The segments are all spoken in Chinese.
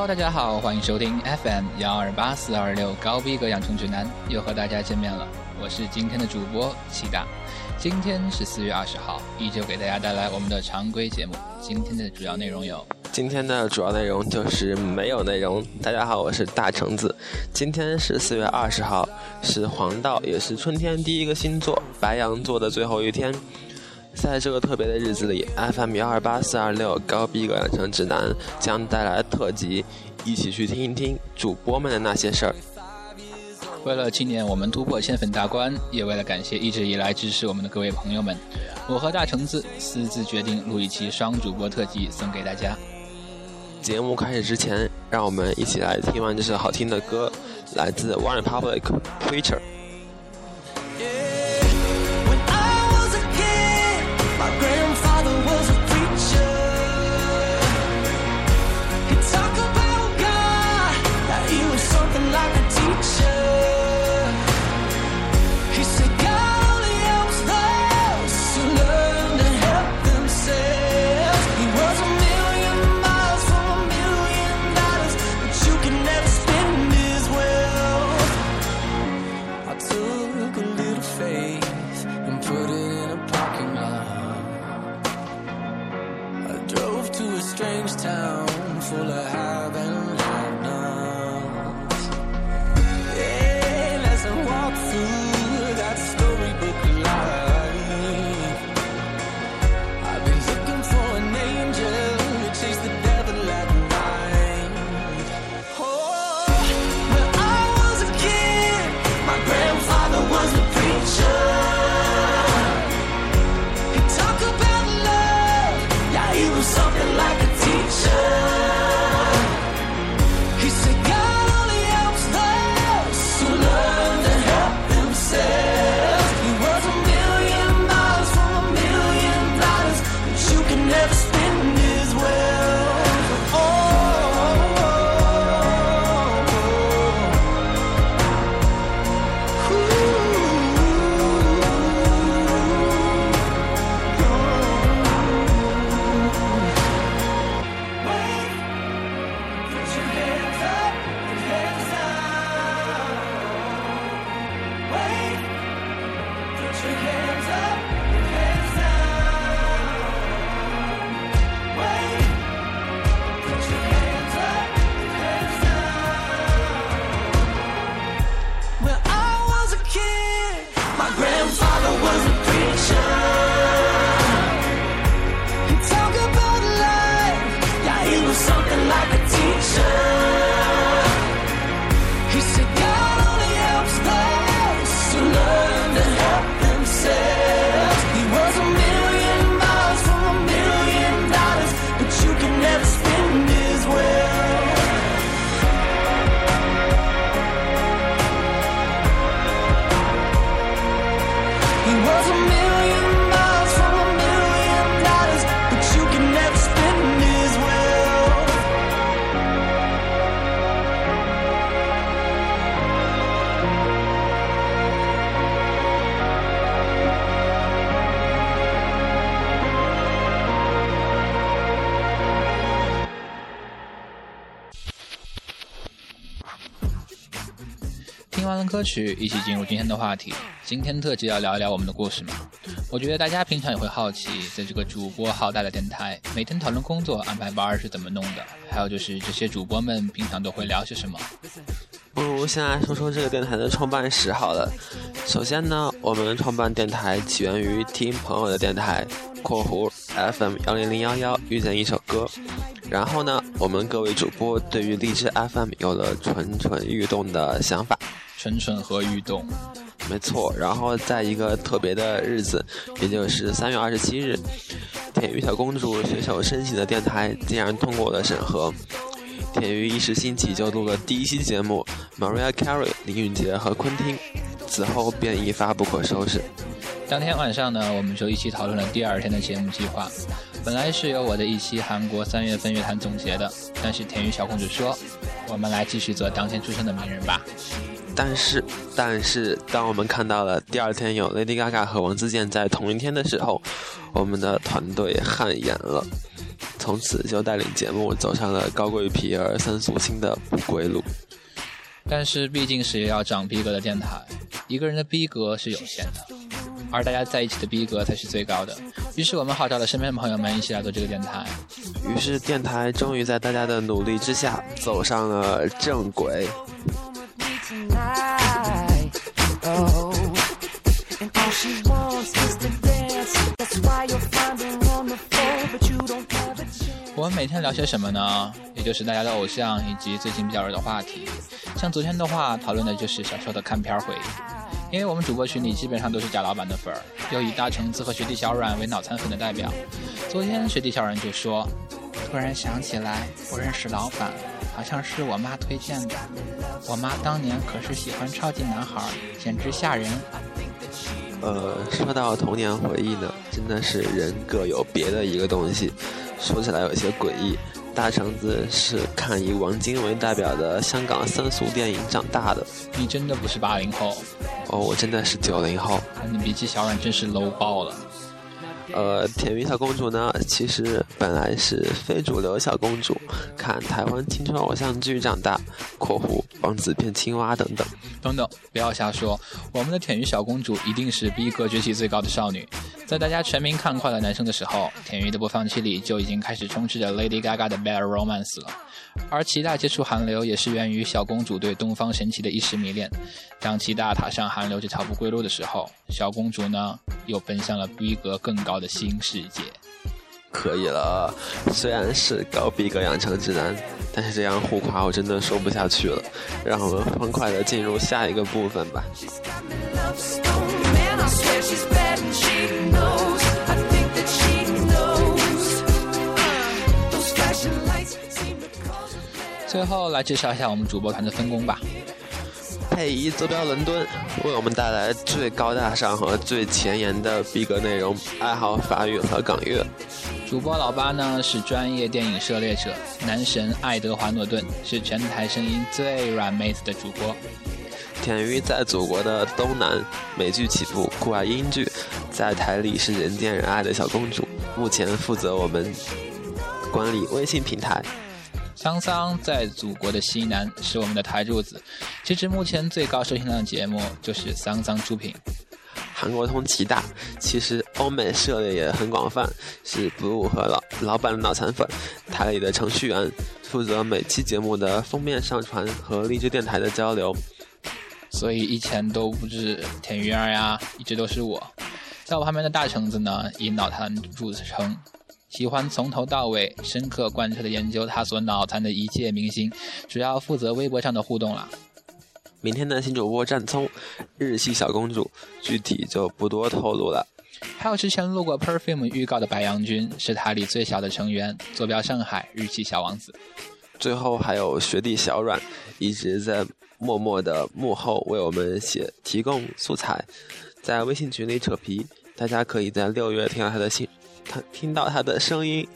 Hello，大家好，欢迎收听 FM 幺二八四二六高逼格养成指南，又和大家见面了。我是今天的主播齐大，今天是四月二十号，依旧给大家带来我们的常规节目。今天的主要内容有，今天的主要内容就是没有内容。大家好，我是大橙子，今天是四月二十号，是黄道，也是春天第一个星座白羊座的最后一天。在这个特别的日子里，FM 幺二八四二六高逼格养成指南将带来特辑，一起去听一听主播们的那些事儿。为了纪念我们突破千粉大关，也为了感谢一直以来支持我们的各位朋友们，我和大橙子私自决定录一期双主播特辑送给大家。节目开始之前，让我们一起来听完这首好听的歌，来自 One Republic Preacher。听完歌曲，一起进入今天的话题。今天特辑要聊一聊我们的故事嘛？我觉得大家平常也会好奇，在这个主播好大的电台，每天讨论工作、安排班儿是怎么弄的？还有就是这些主播们平常都会聊些什么？不如先来说说这个电台的创办史好了。首先呢，我们创办电台起源于听朋友的电台（括弧 FM 幺零零幺幺）遇见一首歌。然后呢，我们各位主播对于荔枝 FM 有了蠢蠢欲动的想法。蠢蠢和欲动，没错。然后在一个特别的日子，也就是三月二十七日，田鱼小公主随手申请的电台竟然通过了审核。田鱼一时兴起就录了第一期节目，Maria Carey、林允杰和昆汀，此后便一发不可收拾。当天晚上呢，我们就一起讨论了第二天的节目计划。本来是由我的一期韩国三月份乐坛总结的，但是田鱼小公主说：“我们来继续做当天出生的名人吧。”但是，但是，当我们看到了第二天有 Lady Gaga 和王自健在同一天的时候，我们的团队汗颜了。从此就带领节目走上了高贵皮而三俗清的不归路。但是毕竟是要长逼格的电台，一个人的逼格是有限的，而大家在一起的逼格才是最高的。于是我们号召了身边的朋友们一起来做这个电台。于是电台终于在大家的努力之下走上了正轨。每天聊些什么呢？也就是大家的偶像以及最近比较热的话题。像昨天的话，讨论的就是小时候的看片回忆。因为我们主播群里基本上都是贾老板的粉儿，又以大橙子和学弟小阮为脑残粉的代表。昨天学弟小阮就说：“突然想起来，我认识老板，好像是我妈推荐的。我妈当年可是喜欢超级男孩，简直吓人。”呃，说到童年回忆呢，真的是人各有别的一个东西。说起来有些诡异，大橙子是看以王晶为代表的香港三俗电影长大的。你真的不是八零后？哦，我真的是九零后。那你比起小阮真是 low 爆了。呃，甜鱼小公主呢，其实本来是非主流小公主，看台湾青春偶像剧长大（括弧王子变青蛙等等）。等等，不要瞎说，我们的甜鱼小公主一定是逼格崛起最高的少女。在大家全民看快乐男生的时候，甜鱼的播放器里就已经开始充斥着 Lady Gaga 的 Bad Romance 了。而齐大接触韩流也是源于小公主对东方神起的一时迷恋。当齐大踏上韩流这条不归路的时候，小公主呢又奔向了逼格更高的新世界。可以了，虽然是高逼格养成指南，但是这样互夸我真的说不下去了。让我们欢快的进入下一个部分吧。最后来介绍一下我们主播团的分工吧。佩仪坐标伦敦，为我们带来最高大上和最前沿的逼格内容，爱好法语和港乐。主播老八呢是专业电影涉猎者，男神爱德华诺顿是全台声音最软妹子的主播。田鱼在祖国的东南，美剧起步，酷爱英剧，在台里是人见人爱的小公主，目前负责我们管理微信平台。桑桑在祖国的西南是我们的台柱子，截止目前最高收听量的节目就是桑桑出品。韩国通奇大，其实欧美涉猎也很广泛，是 blue 和老老板的脑残粉。台里的程序员负责每期节目的封面上传和荔枝电台的交流，所以以前都不是田鱼儿呀，一直都是我。在我旁边的大橙子呢，以脑残著称。喜欢从头到尾深刻贯彻的研究他所脑残的一切明星，主要负责微博上的互动了。明天的新主播战聪，日系小公主，具体就不多透露了。还有之前录过 Perfume 预告的白羊君，是台里最小的成员，坐标上海，日系小王子。最后还有学弟小阮，一直在默默的幕后为我们写提供素材，在微信群里扯皮，大家可以在六月听到他的新。他听到他的声音，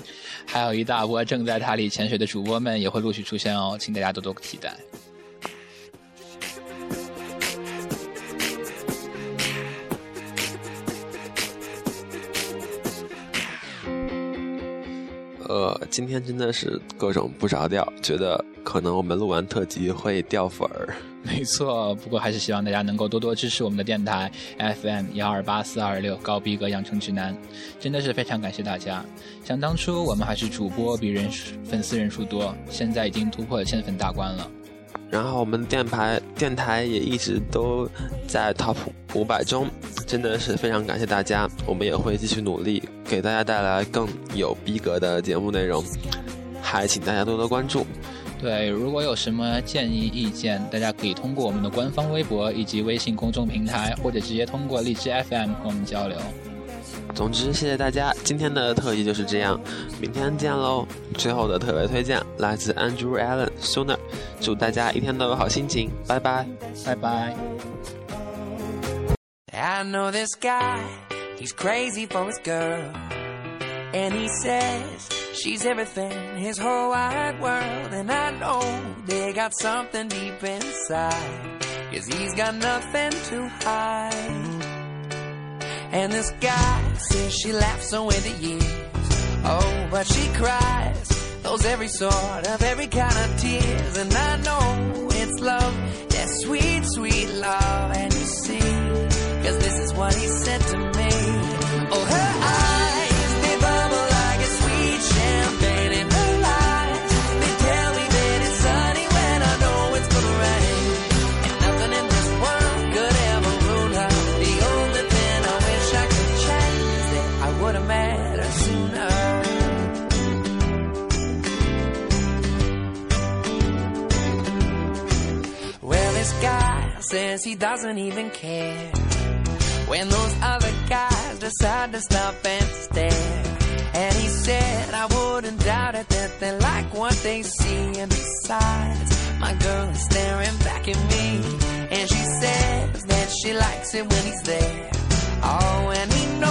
还有一大波正在塔里潜水的主播们也会陆续出现哦，请大家多多期待。今天真的是各种不着调，觉得可能我们录完特辑会掉粉儿。没错，不过还是希望大家能够多多支持我们的电台 FM 幺二八四二六高逼格养成指南，真的是非常感谢大家。想当初我们还是主播比人粉丝人数多，现在已经突破了千粉大关了。然后我们电台电台也一直都在 Top 五百中，真的是非常感谢大家。我们也会继续努力，给大家带来更有逼格的节目内容，还请大家多多关注。对，如果有什么建议意见，大家可以通过我们的官方微博以及微信公众平台，或者直接通过荔枝 FM 和我们交流。总之，谢谢大家，今天的特辑就是这样，明天见喽。最后的特别推荐来自 Andrew Allen Sooner，祝大家一天都有好心情，拜拜，拜拜。She's everything, his whole wide world. And I know they got something deep inside. Cause he's got nothing to hide. And this guy says she laughs away the years. Oh, but she cries those every sort of every kind of tears, and I know it's love, that sweet, sweet love. And you see, cause this is what he said to me. Says he doesn't even care when those other guys decide to stop and stare. And he said, I wouldn't doubt it that they like what they see. And besides, my girl is staring back at me. And she says that she likes it when he's there. Oh, and he knows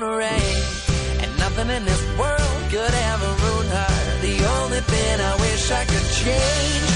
gonna rain. And nothing in this world could ever ruin her. The only thing I wish I could change.